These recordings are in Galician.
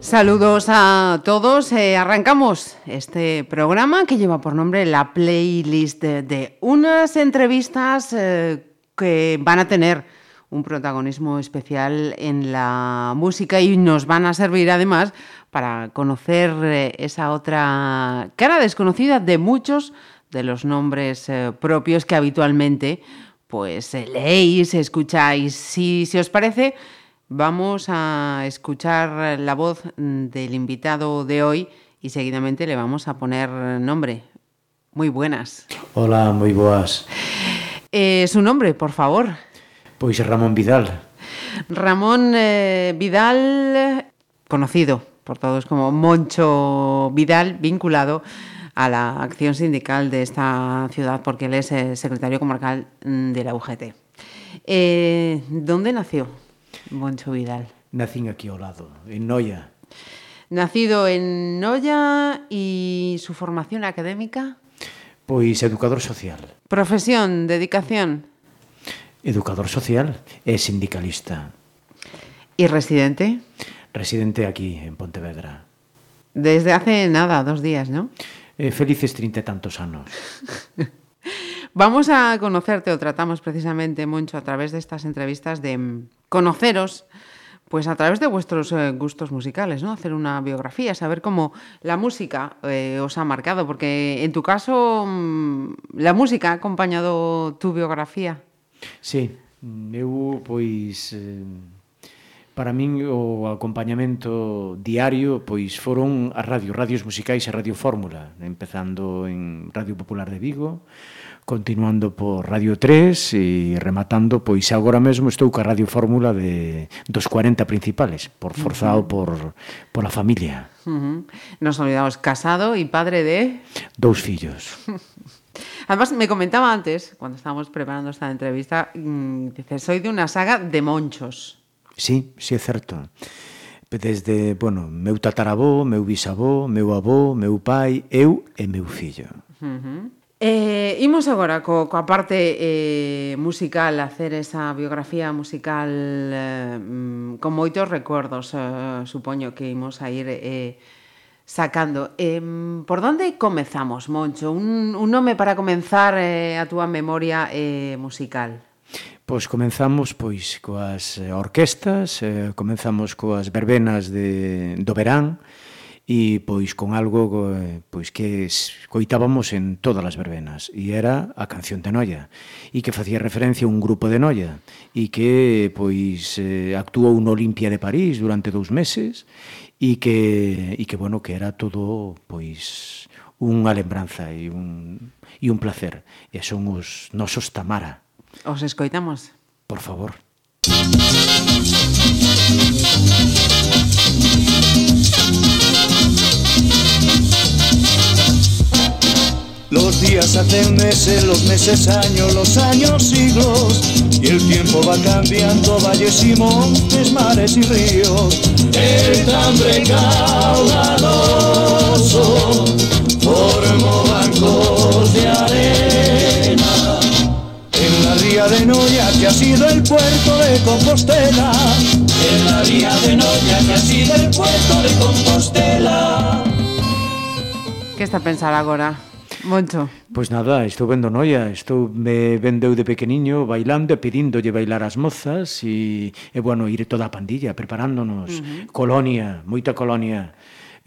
Saludos a todos. Eh, arrancamos este programa que lleva por nombre la playlist de, unas entrevistas eh, que van a tener un protagonismo especial en la música y nos van a servir además para conocer eh, esa otra cara desconocida de muchos de los nombres propios que habitualmente pues eh, leéis, escucháis. Si, si os parece, vamos a escuchar la voz del invitado de hoy y seguidamente le vamos a poner nombre. Muy buenas. Hola, moi boas. Eh, su nombre, por favor. Pois Ramón Vidal. Ramón eh, Vidal, conocido por todos como Moncho Vidal, vinculado a la acción sindical de esta ciudad porque él es eh, secretario comarcal mm, de la UGT. Eh, ¿Dónde nació Moncho Vidal? Nacín aquí lado, en Noia. Nacido en Noya y su formación académica, Pois educador social. profesión, dedicación Educador social e sindicalista. y residente. Residente aquí, en Pontevedra. Desde hace nada, dos días, ¿no? eh, felices trinta e tantos anos. Vamos a conocerte, o tratamos precisamente, Moncho, a través de estas entrevistas de conoceros, pues a través de vuestros eh, gustos musicales, ¿no? Hacer una biografía, saber cómo la música eh, os ha marcado, porque en tu caso mm, la música ha acompañado tu biografía. Sí, mm, eu pois eh, para min o acompañamento diario pois foron as radio, radios musicais e Radio Fórmula, empezando en Radio Popular de Vigo, continuando por Radio 3 e rematando, pois agora mesmo estou ca Radio Fórmula de, dos 40 principales, por forzado por, por a familia. Uh -huh. Nos olvidamos, casado e padre de... Dous fillos. Además, me comentaba antes, cuando estábamos preparando esta entrevista, mmm, dice, soy de una saga de monchos. Sí, sí é certo. Desde, bueno, meu tatarabó, meu bisabó, meu avó, meu pai, eu e meu fillo. Uh -huh. Eh, imos agora co, coa parte eh, musical, hacer esa biografía musical eh, con moitos recuerdos, eh, supoño que imos a ir eh, sacando. Eh, por onde comezamos, Moncho? Un, un nome para comenzar eh, a túa memoria eh, musical. Pois comenzamos pois coas eh, orquestas, eh, comenzamos coas verbenas de, do verán e pois con algo eh, pois que coitábamos en todas as verbenas e era a canción de Noia e que facía referencia a un grupo de Noia e que pois eh, actuou no Olimpia de París durante dous meses e que e que bueno que era todo pois unha lembranza e un e un placer e son os nosos Tamara. Os escoitamos. Por favor. Los días hacen meses, los meses años, los años siglos Y el tiempo va cambiando valles y montes, mares y ríos El tambre caudaloso formó bancos de arena María de Noya que ha sido el puerto de Compostela. En María de Noya que ha sido el puerto de Compostela. Que está a pensar agora? Moncho. Pois nada, estou vendo noia, estou me vendeu de pequeniño bailando e pedíndolle bailar as mozas e, e bueno, ir toda a pandilla preparándonos, uh -huh. colonia, moita colonia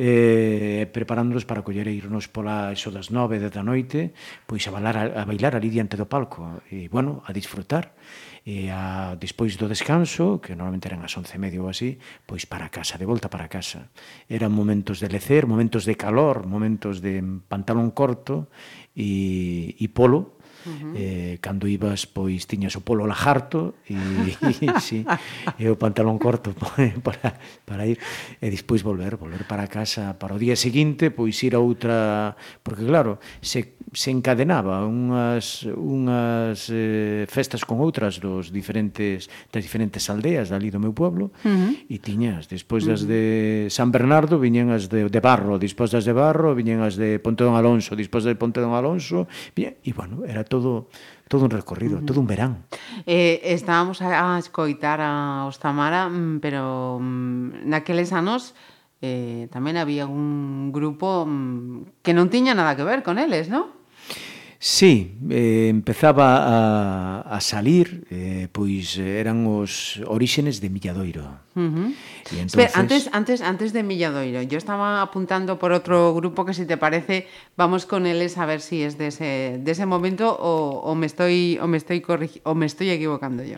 eh, preparándonos para coller e irnos pola eso das nove, da noite, pois a bailar, a bailar ali diante do palco, e, bueno, a disfrutar. E a, despois do descanso, que normalmente eran as once e medio ou así, pois para casa, de volta para casa. Eran momentos de lecer, momentos de calor, momentos de pantalón corto e, e polo, -huh. eh, cando ibas, pois, tiñas o polo lajarto e, e, sí, e o pantalón corto para, para ir. E despois volver, volver para casa para o día seguinte, pois ir a outra... Porque, claro, se, se encadenaba unhas, unhas eh, festas con outras dos diferentes, das diferentes aldeas dali do meu pueblo uh -huh. e tiñas, despois das de San Bernardo, viñen as de, de Barro, despois das de Barro, viñen as de Ponte don Alonso, despois de Ponte don Alonso, viñen, e, bueno, era todo todo un recorrido, uh -huh. todo un verán. Eh, estábamos a, a escoitar a os Tamara, mm, pero mm, naqueles anos eh, tamén había un grupo mm, que non tiña nada que ver con eles, non? Sí, eh, empezaba a, a salir, eh, pois eh, eran os oríxenes de Milladoiro. Uh -huh. y entonces... Espera, antes, antes, antes de Milladoiro, yo estaba apuntando por otro grupo que si te parece, vamos con él a ver si es de ese, de ese momento o, o, me estoy, o, me estoy o me estoy equivocando yo.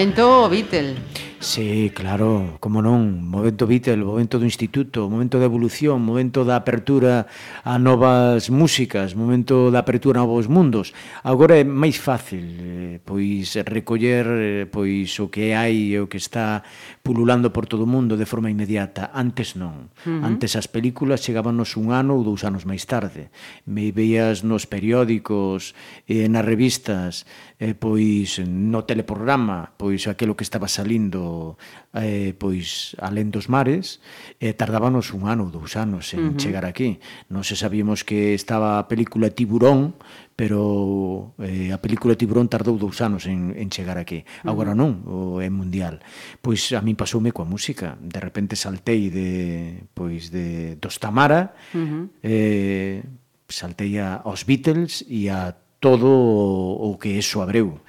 momento Beatle. Sí, claro, como non, momento Beatle, momento do instituto, momento da evolución, momento da apertura a novas músicas, momento da apertura a novos mundos. Agora é máis fácil eh, pois recoller eh, pois o que hai e o que está pululando por todo o mundo de forma inmediata. Antes non. Uh -huh. Antes as películas chegábanos un ano ou dous anos máis tarde. Me veías nos periódicos, eh, nas revistas, eh, pois no teleprograma, pois aquilo que estaba salindo eh, pois alén dos mares, eh, tardábanos un ano ou dous anos en uh -huh. chegar aquí. Non se sabíamos que estaba a película Tiburón, pero eh, a película Tiburón tardou dous anos en, en chegar aquí. Agora non, o é mundial. Pois a min pasoume coa música. De repente saltei de, pois de, dos Tamara, uh -huh. eh, saltei a, aos Beatles e a todo o que eso abreu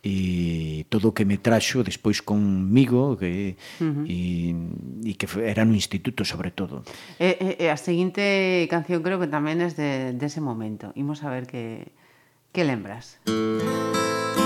e todo o que me traxo despois conmigo que, uh -huh. e, e que era no instituto sobre todo. E, e, e a seguinte canción creo que tamén é de, de ese momento. Imos a ver que, que lembras. Música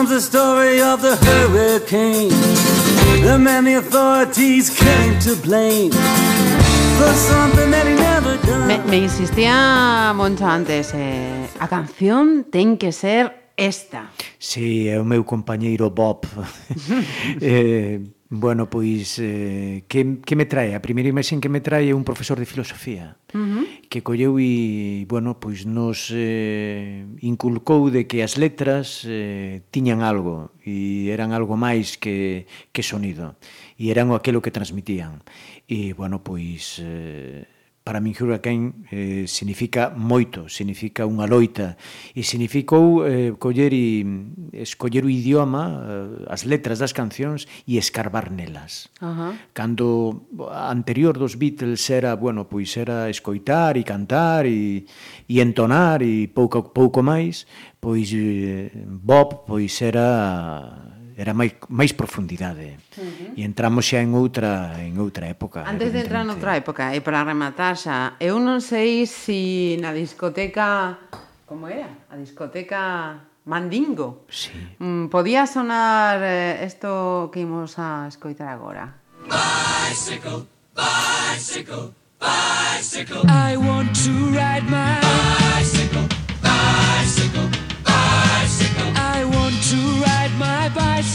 comes the story of the hurricane. The man the authorities came to blame. For something that he never done. Me, me insistía Moncho antes, eh, a canción ten que ser esta. Sí, é o meu compañeiro Bob. eh, Bueno, pois, eh, que, que me trae? A primeira imaxen que me trae é un profesor de filosofía uh -huh. que colleu e, bueno, pois nos eh, inculcou de que as letras eh, tiñan algo e eran algo máis que, que sonido e eran aquilo que transmitían. E, bueno, pois, eh, para min Hurricane eh, significa moito, significa unha loita e significou eh, coller e escoller o idioma, eh, as letras das cancións e escarbar nelas. Uh -huh. Cando anterior dos Beatles era, bueno, pois era escoitar e cantar e, e entonar e pouco pouco máis, pois eh, Bob pois era era máis máis profundidade. Uh -huh. E entramos xa en outra en outra época. Antes de entrar en outra época, e para rematar xa, eu non sei se si na discoteca como era? A discoteca Mandingo. Sí. Mm, podía sonar eh, isto que imos a escoitar agora. Bicycle, bicycle, bicycle. I want to ride my bicycle.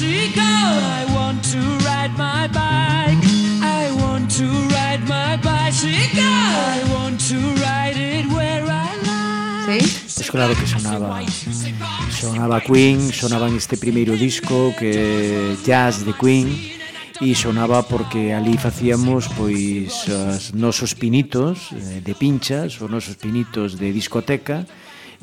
I want to ride my bike. I want to ride my bicycle. I want to ride it where I like. Sí? Pois claro que sonaba sonaba Queen, sonaban este primeiro disco que Jazz de Queen e sonaba porque ali facíamos pois os nosos pinitos eh, de pinchas, os nosos pinitos de discoteca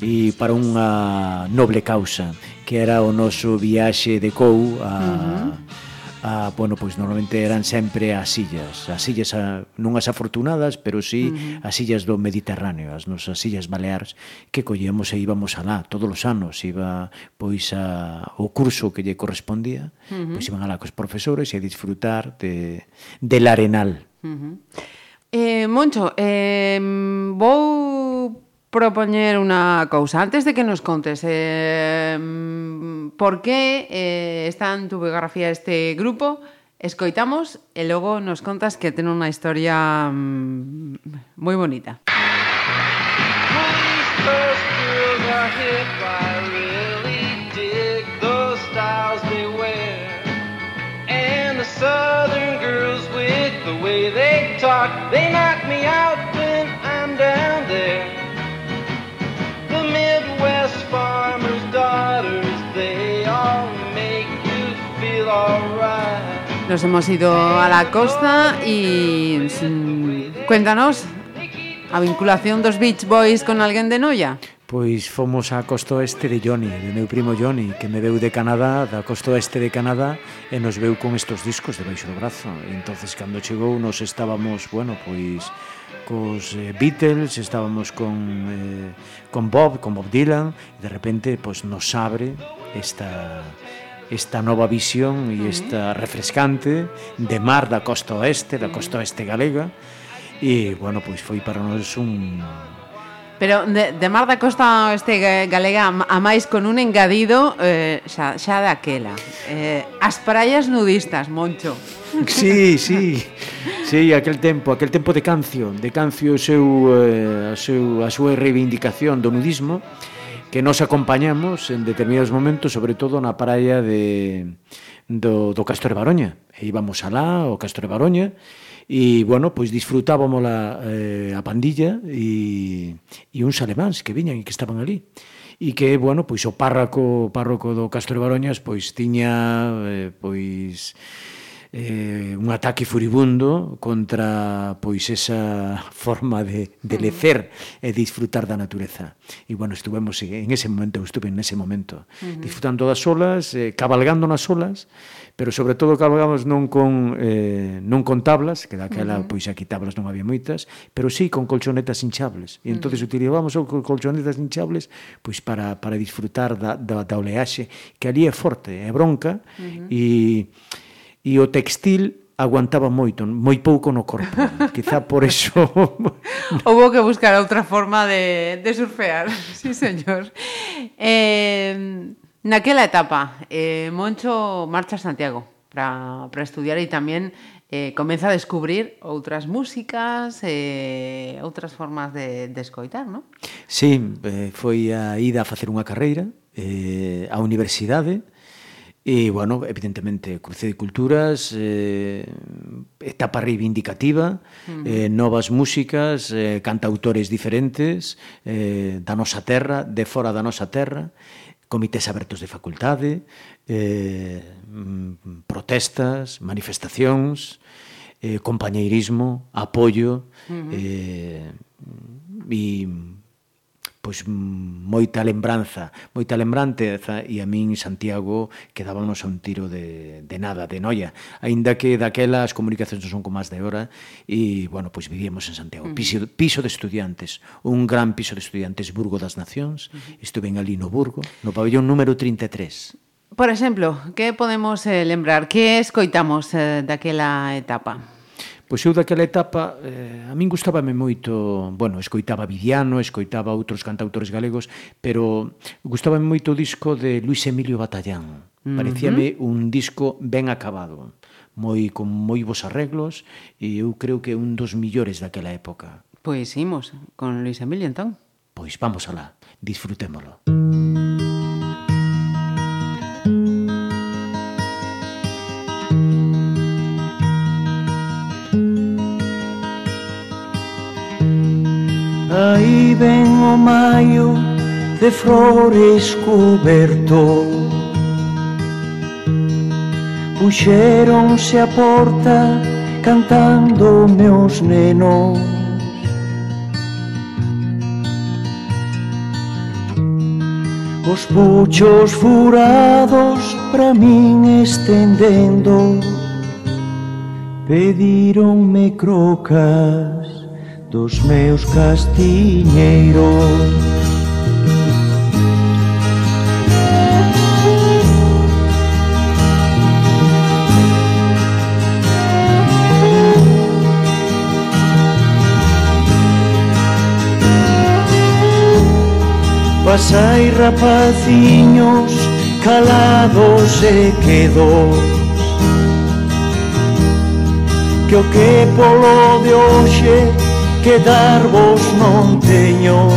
e para unha noble causa que era o noso viaxe de Cou a... Uh -huh a, bueno, pois normalmente eran sempre as illas, as illas a, non as afortunadas, pero sí uh -huh. as illas do Mediterráneo, as nosas illas Baleares que collíamos e íbamos alá todos os anos, iba pois a, o curso que lle correspondía, uh -huh. pois iban alá cos profesores e a disfrutar de del arenal. Uh -huh. Eh, Moncho, eh, vou propoñer unha cousa. Antes de que nos contes eh, por que eh, está en tu biografía este grupo, escoitamos e logo nos contas que ten unha historia mm, moi bonita. Monsters Nos hemos ido a la costa y mm, cuéntanos a vinculación dos Beach Boys con alguén de Noia. Pois fomos á costa oeste de Johnny, de meu primo Johnny, que me veu de Canadá, da costa oeste de Canadá, e nos veu con estos discos de baixo do brazo. E entonces cando chegou, nos estábamos, bueno, pois cos eh, Beatles, estábamos con, eh, con Bob, con Bob Dylan, e de repente pois, nos abre esta, esta nova visión e esta refrescante de mar da costa oeste, da costa oeste galega, e, bueno, pois foi para nós un, Pero de, de Mar da Costa Oeste Galega a máis con un engadido eh, xa, xa daquela. Eh, as praias nudistas, Moncho. Sí, sí. Sí, aquel tempo, aquel tempo de Cancio, de Cancio o seu, eh, a, seu, a súa reivindicación do nudismo, que nos acompañamos en determinados momentos, sobre todo na praia de, do, do Castro de Baroña. E íbamos alá, o Castro de Baroña, e, bueno, pois disfrutábamos la, eh, a pandilla e, e uns alemáns que viñan e que estaban ali. E que, bueno, pois o párroco, o párroco do Castro de Baroñas, pois tiña, eh, pois eh, un ataque furibundo contra pois esa forma de, de lecer e disfrutar da natureza. E bueno, estuvemos en ese momento, eu estuve en ese momento, uh -huh. disfrutando das olas, eh, cabalgando nas olas, pero sobre todo cabalgamos non con eh, non con tablas, que daquela uh -huh. pois aquí tablas non había moitas, pero sí con colchonetas hinchables. E entonces uh -huh. utilizábamos colchonetas hinchables pois para para disfrutar da da, da oleaxe, que ali é forte, é bronca uh -huh. e e o textil aguantaba moito, moi pouco no corpo. Quizá por eso... Houve que buscar outra forma de, de surfear, sí, señor. Eh, naquela etapa, eh, Moncho marcha a Santiago para, para estudiar e tamén eh, comeza a descubrir outras músicas, eh, outras formas de, de escoitar, non? Sí, eh, foi a ida a facer unha carreira eh, á universidade, E, bueno, evidentemente, Cruce de Culturas, eh, etapa reivindicativa, uh -huh. eh, novas músicas, eh, cantautores diferentes, eh, da nosa terra, de fora da nosa terra, comités abertos de facultade, eh, mm, protestas, manifestacións, eh, compañeirismo, apoio, uh -huh. eh, mm, e pois moita lembranza, moita lembranteza e a min Santiago quedábamos a un tiro de, de nada, de noia. Aínda que daquela as comunicacións non son como as de hora e, bueno, pois vivíamos en Santiago. Piso, piso de estudiantes, un gran piso de estudiantes, Burgo das Nacións. Estuve en ali no Burgo, no pabellón número 33. Por exemplo, que podemos eh, lembrar? Que escoitamos eh, daquela etapa? Pois eu daquela etapa, eh, a min gustábame moito, bueno, escoitaba Vidiano, escoitaba outros cantautores galegos, pero gustábame moito o disco de Luis Emilio Batallán. Uh -huh. Parecíame un disco ben acabado, moi con moi bons arreglos, e eu creo que un dos millores daquela época. Pois imos con Luis Emilio entón. Pois vamos alá, disfrutémolo. Música aí ven o maio de flores coberto Puxéronse a porta cantando meus nenos. Os puchos furados pra min estendendo Pedíronme crocas dos meus castiñeiros Pasai rapaciños calados e quedos Que o que polo de hoxe que darvos non teño.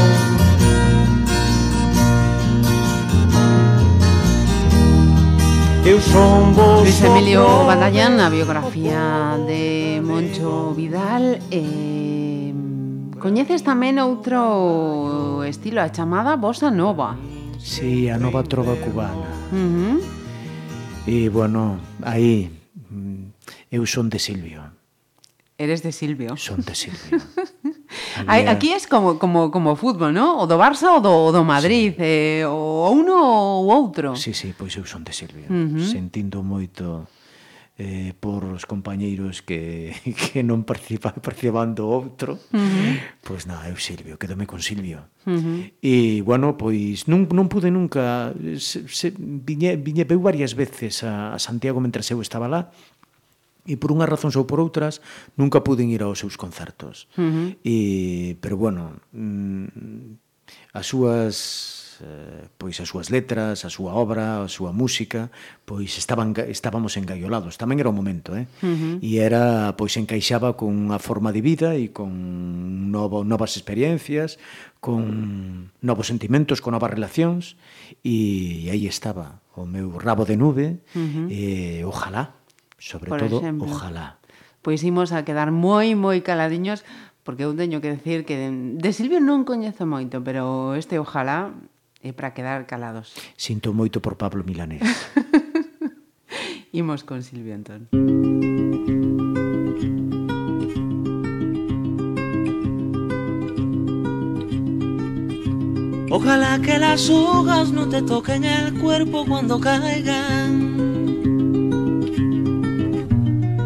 Eu son vos Luis Emilio Badallan, a biografía de Moncho Vidal eh, Coñeces tamén outro estilo a chamada Bossa Nova? Si, sí, a nova trova cubana. Uh -huh. E, bueno, aí mm, Eu son de Silvio. Eres de Silvio. Son de Silvio. Hai, aquí es como, como, como fútbol, ¿no? O do Barça ou do, o do Madrid, sí. eh, o uno ou outro. Sí, sí, pois eu son de Silvio, uh -huh. sentindo moito eh, por os compañeiros que, que non participa, participaban do outro, uh -huh. pois nada, eu Silvio, quedome con Silvio. Uh -huh. E, bueno, pois non, non pude nunca, se, se, viñe, viñe, veu varias veces a, a Santiago mentre eu estaba lá, e por unhas razóns ou por outras nunca puden ir aos seus concertos. Uh -huh. E pero bueno, mm, as súas eh, pois as súas letras, a súa obra, a súa música, pois estaban estábamos engaiolados, tamén era o momento, eh? Uh -huh. E era pois encaixaba con unha forma de vida e con novo, novas experiencias, con novos sentimentos, con novas relacións e, e aí estaba o meu rabo de nube uh -huh. e ojalá Sobre por todo, exemplo. ojalá. Pois imos a quedar moi, moi caladiños, porque eu teño que decir que de Silvio non coñezo moito, pero este ojalá é para quedar calados. Sinto moito por Pablo Milanés. imos con Silvio entón. Ojalá que las hojas no te toquen el cuerpo cuando caigan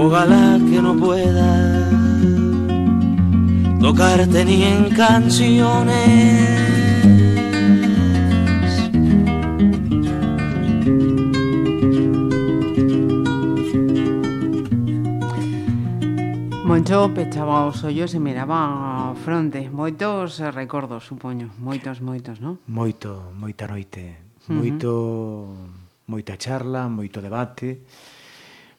Ojalá que no pueda tocarte ni en canciones. Moncho pechaba os ollos e miraba a fronte. Moitos recordos, supoño. Moitos, moitos, non? Moito, moita noite. Moito, uh -huh. moita charla, moito debate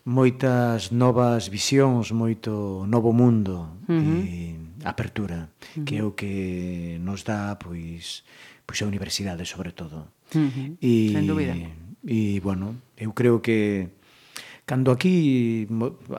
moitas novas visións, moito novo mundo uh -huh. e apertura, uh -huh. que é o que nos dá pois pois a universidade sobre todo. Uh -huh. E Sen dúbida. E bueno, eu creo que cando aquí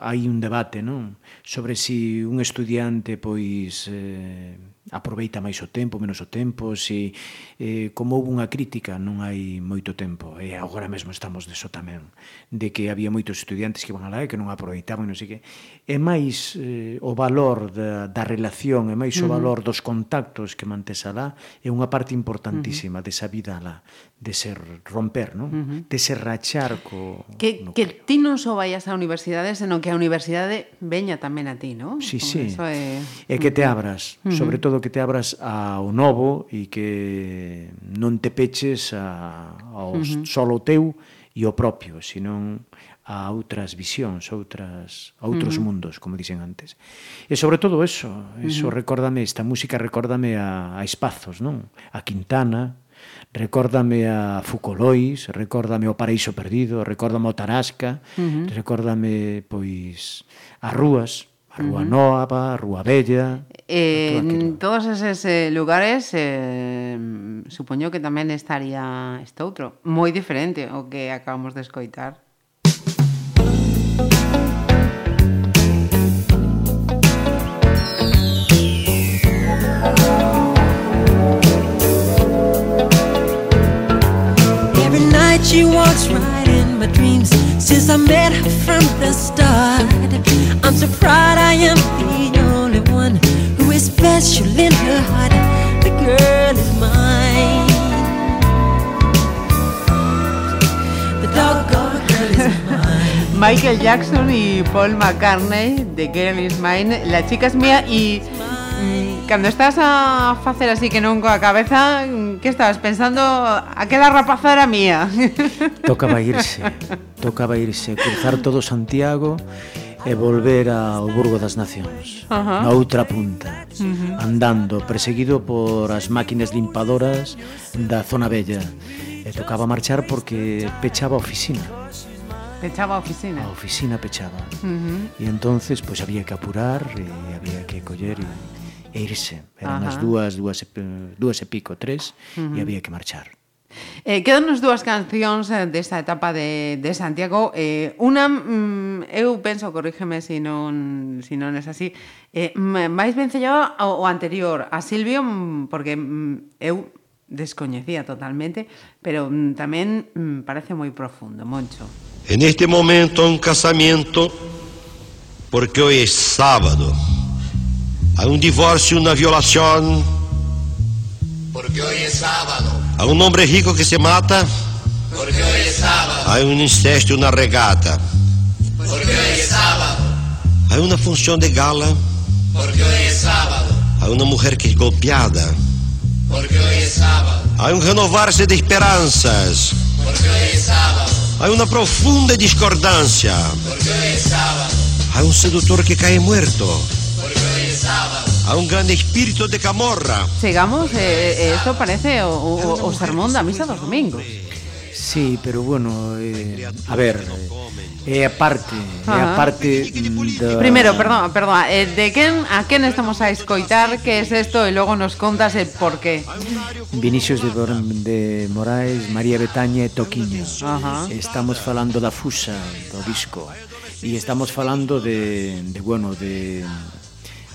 hai un debate, non, sobre si un estudiante pois eh, aproveita máis o tempo, menos o tempo, se eh, como houve unha crítica non hai moito tempo, e agora mesmo estamos deso tamén, de que había moitos estudiantes que van alá e que non aproveitaban, non sei que, é máis eh, o valor da, da relación, é máis uh -huh. o valor dos contactos que mantes alá, é unha parte importantísima uh -huh. desa vida alá, de ser romper, non? Uh -huh. De ser rachar co... Que, no que ti non só vayas á universidade, senón que a universidade veña tamén a ti, non? Sí, Como sí. É... E que te abras, uh -huh. sobre todo todo que te abras ao novo e que non te peches a, ao uh -huh. solo teu e ao propio, senón a outras visións, outras, a outros uh -huh. mundos, como dicen antes. E sobre todo eso, eso uh -huh. recórdame, esta música recórdame a, a espazos, non? A Quintana, recórdame a Foucault, recórdame o Paraíso Perdido, recórdame o Tarasca, uh -huh. recórdame pois a Rúas, a Rúa uh -huh. Nova, a Rúa Bella... Eh, en todos eses eh, lugares eh, supoño que tamén estaría este outro, moi diferente o que acabamos de escoitar. Since I met her from the start. I'm so proud I am the only one who is special in her heart. The girl is mine. The doggone girl is mine. Michael Jackson y Paul McCartney de Girl is Mine, La chica es mía y Cando estás a facer así que non coa cabeza Que estabas pensando Aquela rapaza era mía Tocaba irse Tocaba irse Cruzar todo Santiago e volver ao Burgo das Nacións, na outra punta, uh -huh. andando, perseguido por as máquinas limpadoras da zona bella. E tocaba marchar porque pechaba a oficina. Pechaba a oficina. A oficina pechaba. Uh -huh. E entonces, pois pues, había que apurar, e había que coller e e irse. Eran Ajá. as dúas, dúas, dúas e pico, tres, uh -huh. e había que marchar. Eh, quedanos dúas cancións eh, desta etapa de, de Santiago eh, Una, mm, eu penso, corrígeme se si non, si non é así eh, Vais vencellado o, o anterior a Silvio mm, Porque mm, eu descoñecía totalmente Pero mm, tamén mm, parece moi profundo, Moncho En este momento un casamiento Porque hoy es sábado Hay un divorcio, una violación. Porque hoy es sábado, Hay un hombre rico que se mata. porque hoy es sábado, Hay un incesto una regata. porque hoy es sábado, Hay una función de gala. porque hoy es sábado, Hay una mujer que es golpeada. porque hoy es sábado, un renovarse de esperanzas. porque hoy es sábado, Hay una profunda discordancia. porque hoy es sábado, Hay un seductor que cae muerto. a un grande espírito de camorra. Chegamos, eh, eh, eh, esto parece o, o, o sermón da misa dos domingos. Sí, pero bueno, eh, a ver, é eh, a parte, é eh, a parte eh, mm, da... Primeiro, perdón, perdón, eh, de quen a quen estamos a escoitar que é es isto e logo nos contas el por qué. Vinicius de, de Moraes, María Betaña e Toquiño. Ajá. Estamos falando da Fusa, do disco, e estamos falando de, de bueno, de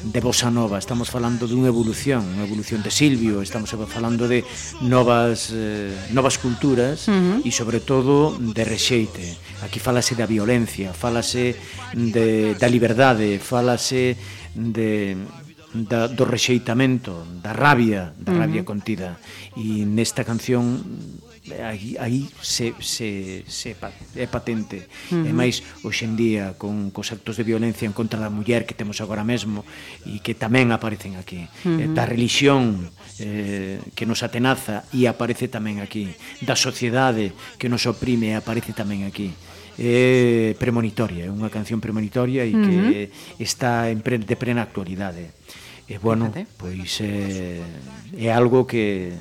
de bossa nova, estamos falando dunha evolución, unha evolución de Silvio, estamos falando de novas eh, novas culturas uh -huh. e sobre todo de rexeite. Aquí falase da violencia, falase de da liberdade, falase de da, do rexeitamento, da rabia, da uh -huh. rabia contida. E nesta canción aí, aí se, se, se é patente uh -huh. e máis hoxendía con cos actos de violencia en contra da muller que temos agora mesmo e que tamén aparecen aquí uh eh, -huh. da religión eh, que nos atenaza e aparece tamén aquí da sociedade que nos oprime e aparece tamén aquí é premonitoria, é unha canción premonitoria e uh -huh. que está en pre, de plena actualidade. E bueno, pois é, é algo que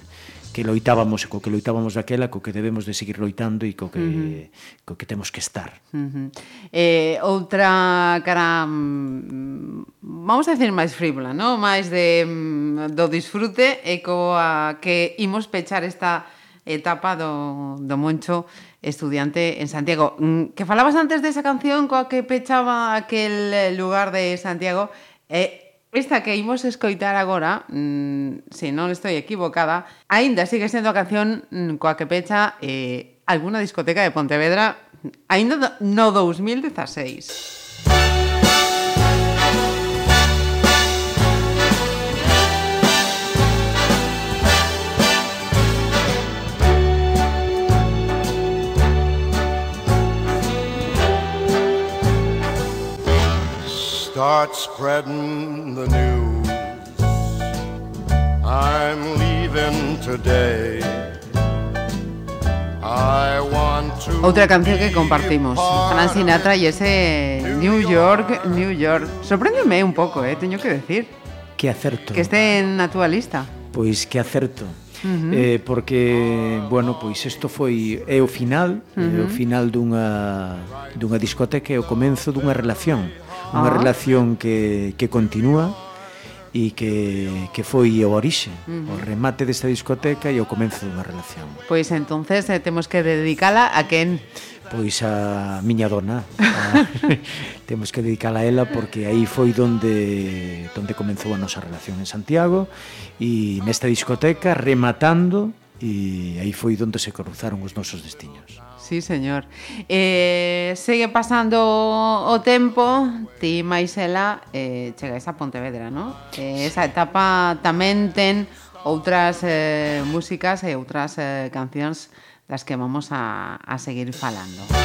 que loitábamos e co que loitábamos daquela, co que debemos de seguir loitando e co que, uh -huh. co que temos que estar. Uh -huh. eh, outra cara, mm, vamos a decir máis frívola, ¿no? máis de, mm, do disfrute e coa que imos pechar esta etapa do, do Moncho estudiante en Santiago. Mm, que falabas antes desa canción coa que pechaba aquel lugar de Santiago, eh, Esta que imos escoitar agora, mmm, se non estou equivocada, aínda sigue sendo a canción mmm, coa que pecha eh, alguna discoteca de Pontevedra aínda no 2016. start spreading the news. I'm leaving today. I want to Otra canción que compartimos, Frank Sinatra y ese New York, New York. Sorpréndeme un pouco, eh, teño que decir. Que acerto. Que este na túa lista. Pois que acerto. Uh -huh. eh, porque, bueno, pois isto foi é o final, uh -huh. é o final dunha dunha discoteca e o comenzo dunha relación unha ah. relación que, que continúa e que, que foi o orixe, uh -huh. o remate desta discoteca e o comenzo dunha relación. Pois entonces eh, temos que dedicala a quen? Pois a miña dona. A, temos que dedicala a ela porque aí foi donde donde comenzou a nosa relación en Santiago e nesta discoteca rematando e aí foi donde se cruzaron os nosos destiños. Sí, señor. Eh, segue pasando o tempo, ti Maisela eh, chegáis a Pontevedra, ¿no? Eh, esa etapa tamén ten outras eh, músicas e outras eh, cancións das que vamos a, a seguir falando. Música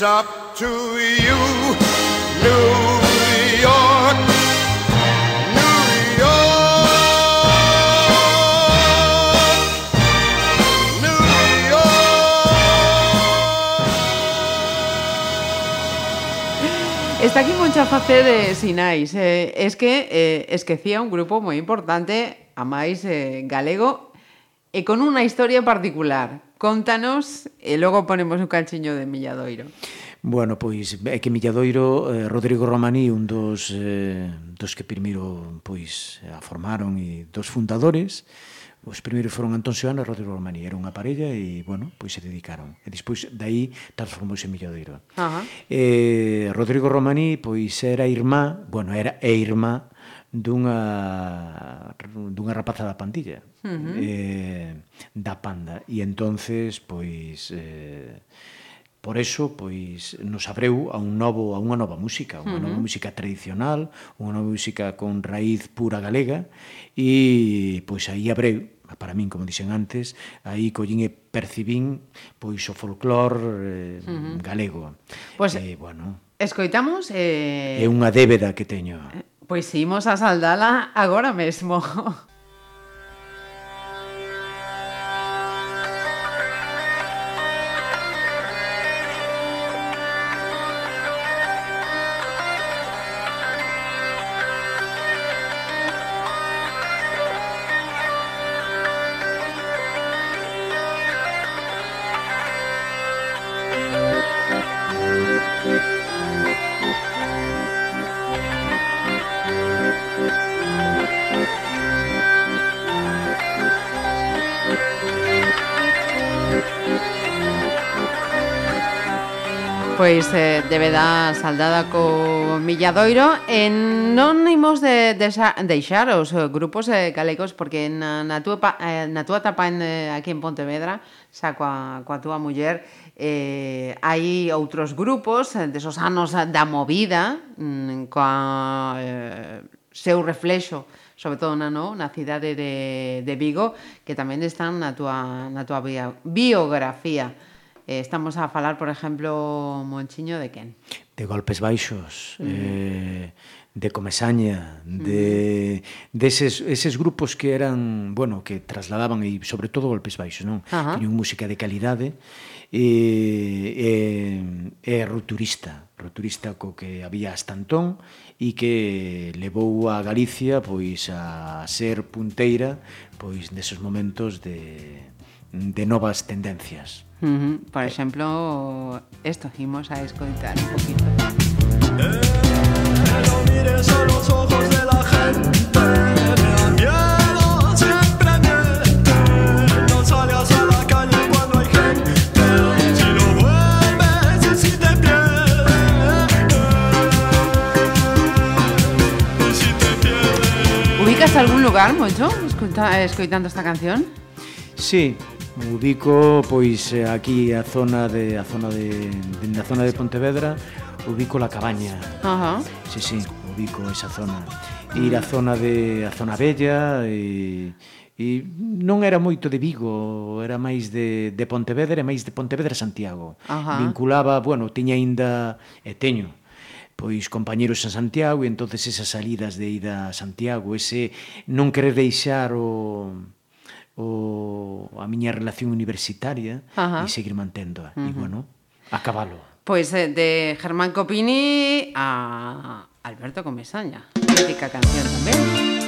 It's. Está aquí Moncha Face de Sinais. Eh, es que eh, esquecía un grupo moi importante, a máis eh, galego, e con unha historia particular. Contanos e logo ponemos un calchiño de Milladoiro. Bueno, pois é que Milladoiro eh, Rodrigo Romaní un dos eh, dos que primeiro pois a formaron e dos fundadores Os primeiros foron Antón Seoane e Rodrigo Romaní, era unha parella e, bueno, pois se dedicaron. E despois dai transformouse en Milladoiro. Uh -huh. Eh, Rodrigo Romaní pois era irmá, bueno, era e irmá dunha dunha rapaza da pandilla, uh -huh. eh, da panda. E entonces, pois eh, Por eso, pois, nos abreu a un novo a unha nova música, unha uh -huh. nova música tradicional, unha nova música con raíz pura galega e pois aí abreu para min, como dixen antes, aí collín e percibín pois o folclor eh, uh -huh. galego. Pois, pues, eh, bueno, escoitamos eh... é unha débeda que teño. Eh Pois imos a saldala agora mesmo. Pois eh, débeda saldada co Milladoiro eh, E non imos de, de, deixar os eh, grupos eh, galegos Porque na, na, tua, pa, eh, na tua etapa en, eh, aquí en Pontevedra Xa coa, coa tua muller eh, Hai outros grupos eh, desos anos da movida mm, Coa eh, seu reflexo sobre todo na, no, na cidade de, de Vigo, que tamén están na tua, na tua biografía. Eh, estamos a falar, por exemplo, Monchiño de quen? De Golpes Baixos, mm. eh, de Comesaña, mm. de mm. deses de eses grupos que eran, bueno, que trasladaban e sobre todo Golpes Baixos, non? Ajá. Tiñan música de calidade e, e, e rupturista, rupturista co que había hasta entón e que levou a Galicia pois a ser punteira pois neses momentos de de novas tendencias. Uh -huh. Por exemplo, esto imos a escoitar un poquito. No mires a los ojos de la gente, me da miedo, siempre miente. No salgas a la calle cuando hay gente, si no vuelves y si te pierdes, y si te pierdes. Ubicas algún lugar, Moncho, escuta, escoitando esta canción? Sí, Me ubico pois eh, aquí a zona de a zona de de a zona de Pontevedra, ubico la Cabaña. Ajá. Sí, sí, ubico esa zona. Ir a zona de a zona bella e e non era moito de Vigo, era máis de, de Pontevedra e máis de Pontevedra Santiago. Ajá. Vinculaba, bueno, tiña aínda e teño pois compañeros a Santiago e entonces esas salidas de ida a Santiago, ese non querer deixar o o a miña relación universitaria Ajá. e seguir manténdoa. Uh -huh. E bueno, acabalo. Pois pues, de Germán Copini a Alberto Comesaña. Mítica canción tamén.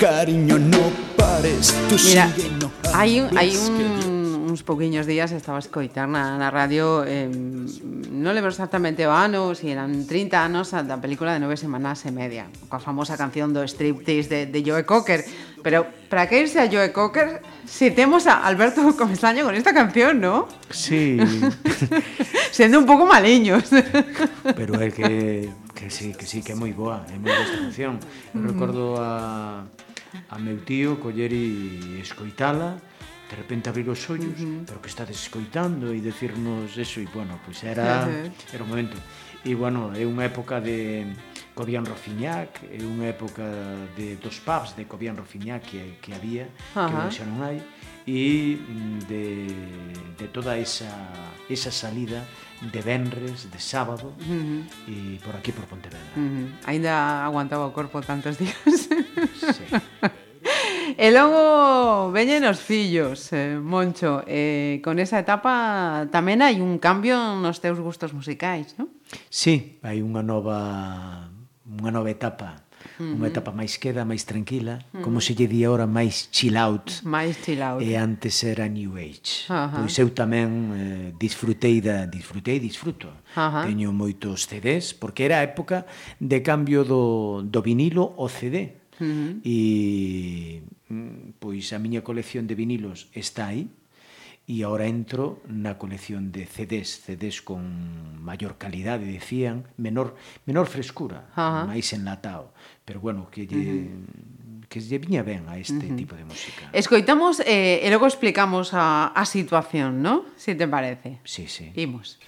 cariño, no pares, tú Mira, sigue, no hai, un, que un, uns pouquiños días estaba a escoitar na, radio eh, non lembro exactamente o ano si eran 30 anos a da película de nove semanas e media coa famosa canción do striptease de, de Joe Cocker. Pero para que irse a Joe Cocker si temos a Alberto Comesaño con esta canción, ¿no? Sí, Sendo un pouco maliños. Pero é que, que sí, que sí, que é moi boa, é moi boa esta canción. Eu recordo a, a meu tío coller e escoitala, de repente abrir os ollos, uh -huh. pero que estades escoitando e decirnos eso, e bueno, pois pues era, uh -huh. era un momento. E bueno, é unha época de Cobian Rofiñac, é unha época de, dos pubs de Cobian Rofiñac que, que había, uh -huh. que xa non hai, e mm, de, de toda esa, esa salida de venres, de sábado uh -huh. e por aquí por Pontevedra. Uh -huh. Ainda aguantaba o corpo tantos días. sí. E logo veñen os fillos, eh, Moncho. Eh, con esa etapa tamén hai un cambio nos teus gustos musicais, non? Sí, hai unha nova unha nova etapa -huh. unha etapa máis queda, máis tranquila, uh -huh. como se lle di agora máis chill out. Máis chill out. E antes era new age. Uh -huh. Pois eu tamén eh, disfrutei da disfrutei, disfruto. Uh -huh. Teño moitos CDs porque era a época de cambio do do vinilo ao CD. Uh -huh. E mm, pois a miña colección de vinilos está aí e agora entro na colección de CDs, CDs con maior calidade, decían, menor menor frescura, uh máis enlatado pero bueno, que lle... Uh -huh que lle viña ben a este uh -huh. tipo de música. Escoitamos eh, e logo explicamos a, a situación, non? Si te parece. Sí, sí. Imos.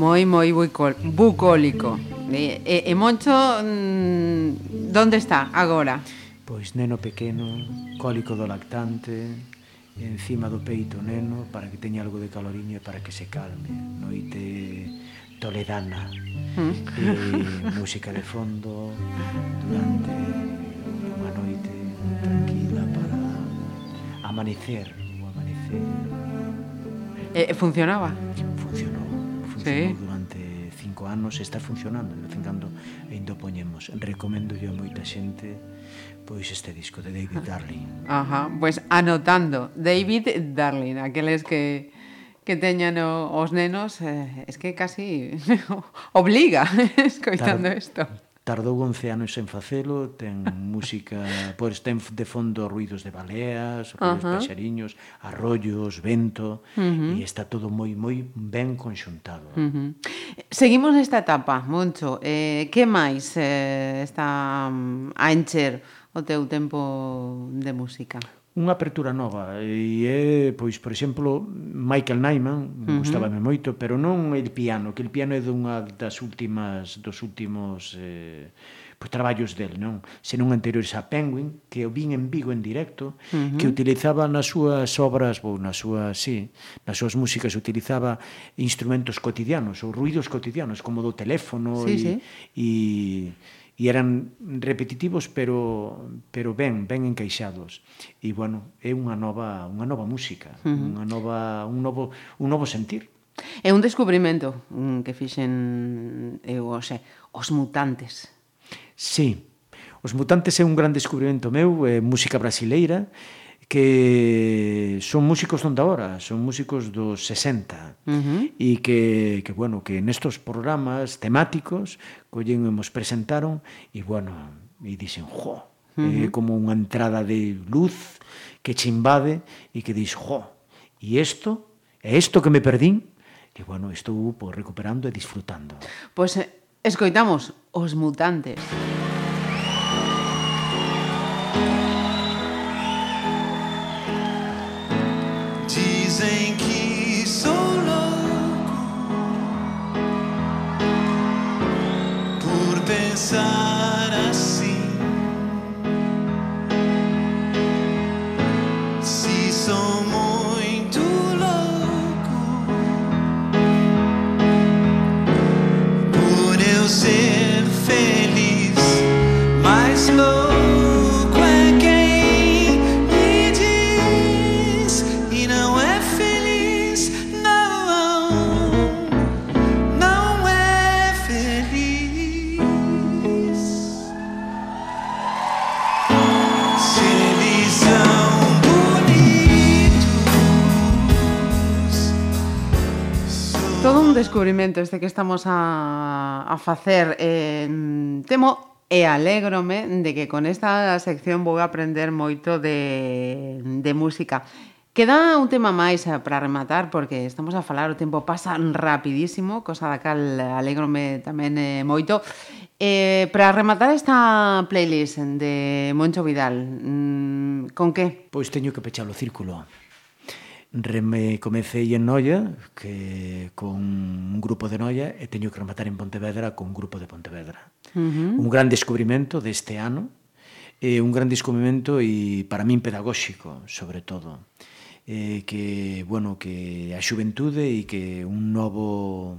moi moi bucólico. E, e, e Moncho, mm, donde está agora? Pois neno pequeno, cólico do lactante, encima do peito neno para que teña algo de caloriño e para que se calme. Noite toledana. Mm. E música de fondo durante unha noite tranquila para amanecer, o amanecer. E, funcionaba? Funcionou. Funcionou sí. durante cinco anos, está funcionando, de vez en cando ainda poñemos. Recomendo yo a moita xente pois este disco de David Darling. Ajá, pois pues anotando, David Darling, aqueles que que teñan o, os nenos, eh, es que casi obliga escoitando isto. Tardou 11 anos en facelo, ten música, pois ten de fondo ruidos de baleas, ruidos uh -huh. paxariños, arroyos, vento, uh -huh. e está todo moi moi ben conxuntado. Uh -huh. Seguimos nesta etapa, Moncho. Eh, que máis eh, está mm, a encher o teu tempo de música? unha apertura nova e é, pois, por exemplo, Michael Nyman, uh -huh. gustábame moito, pero non el piano, que el piano é dunha das últimas dos últimos eh, pois, traballos del, non? Senón anteriores a Penguin, que o vin en Vigo en directo, uh -huh. que utilizaba nas súas obras, ou nas súas, sí, nas súas músicas utilizaba instrumentos cotidianos ou ruidos cotidianos, como do teléfono sí, e, sí. e e eran repetitivos pero pero ben, ben encaixados. E bueno, é unha nova unha nova música, uh -huh. unha nova un novo un novo sentir. É un descubrimento mm, que fixen eu, o xe, os mutantes. Sí. Os mutantes é un gran descubrimento meu, é música brasileira, que son músicos donde ahora, son músicos dos 60 uh -huh. e que, que, bueno, que nestos programas temáticos collen e nos presentaron e, bueno, e dixen jo, uh -huh. eh, como unha entrada de luz que che invade e que dis, jo, e isto, é isto que me perdín, e, bueno, estou pues, recuperando e disfrutando. Pois pues, escoitamos Os Mutantes. Os Mutantes. descubrimento este que estamos a, a facer eh, temo E alégrome de que con esta sección vou aprender moito de, de música. Queda un tema máis eh, para rematar, porque estamos a falar, o tempo pasa rapidísimo, cosa da cal alégrome tamén eh, moito. Eh, para rematar esta playlist de Moncho Vidal, mm, con que? Pois teño que pechar o círculo. Reme, comecei en Noia, que con un grupo de Noia, e teño que rematar en Pontevedra con un grupo de Pontevedra. Uh -huh. Un gran descubrimento deste ano, e un gran descubrimento e para min pedagóxico, sobre todo. Eh, que, bueno, que a xuventude e que un novo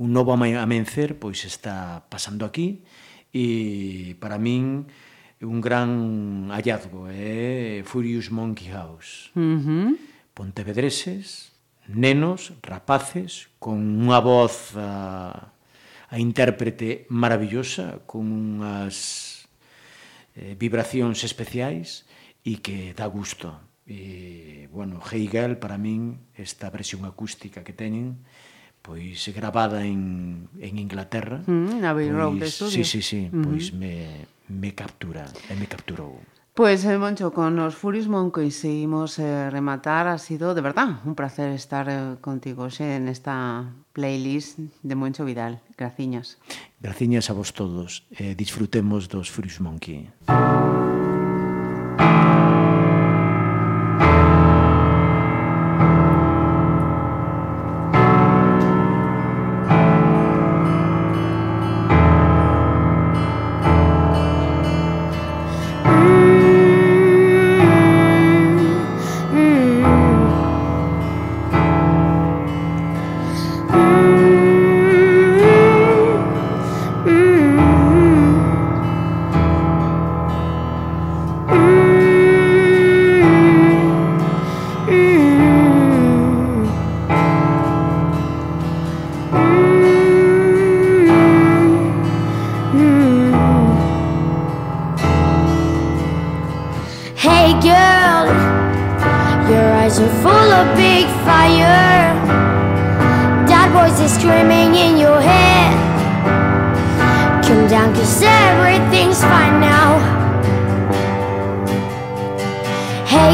un novo amencer pois está pasando aquí e para min un gran hallazgo é eh? Furious Monkey House. Uh -huh pontevedreses, nenos, rapaces, con unha voz a, a intérprete maravillosa, con unhas eh, vibracións especiais e que dá gusto. E, bueno, Hegel, para min, esta versión acústica que teñen, pois gravada en, en Inglaterra. Mm, na Abbey Road, pois, Studio. Sí, sí, sí, mm -hmm. pois me, me captura, e me capturou. Pois, eh, Moncho, con os Furious Monkeys seguimos eh, rematar, ha sido de verdad un placer estar eh, contigo xe esta playlist de Moncho Vidal. Graciñas. Graciñas a vos todos. Eh, disfrutemos dos Furious Monkey.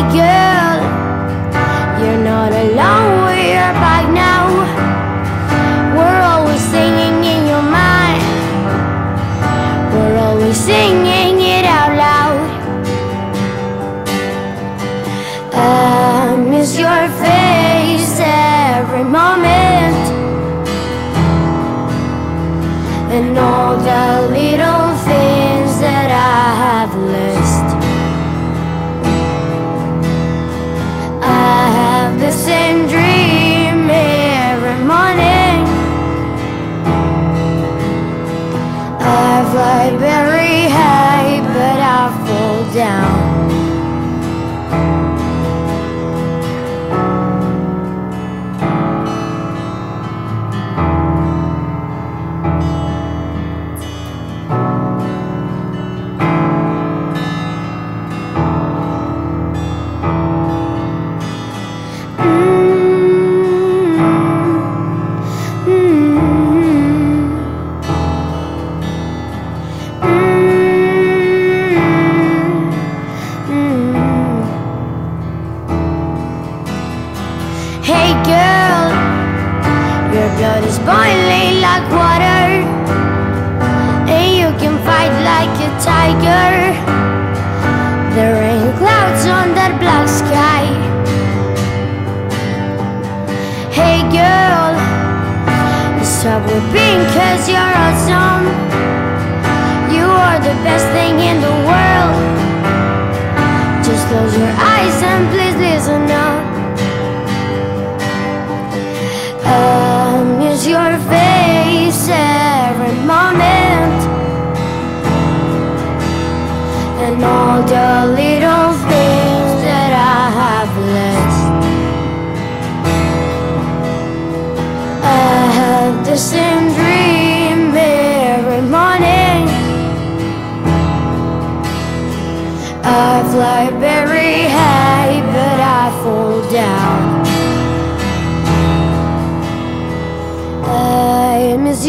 Girl, you're not alone,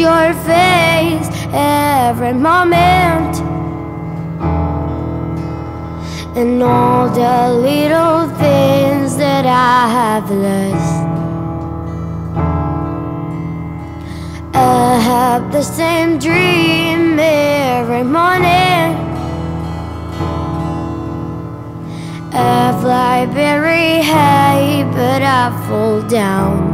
your face every moment. And all the little things that I have lost. I have the same dream every morning. I fly very high, but I fall down.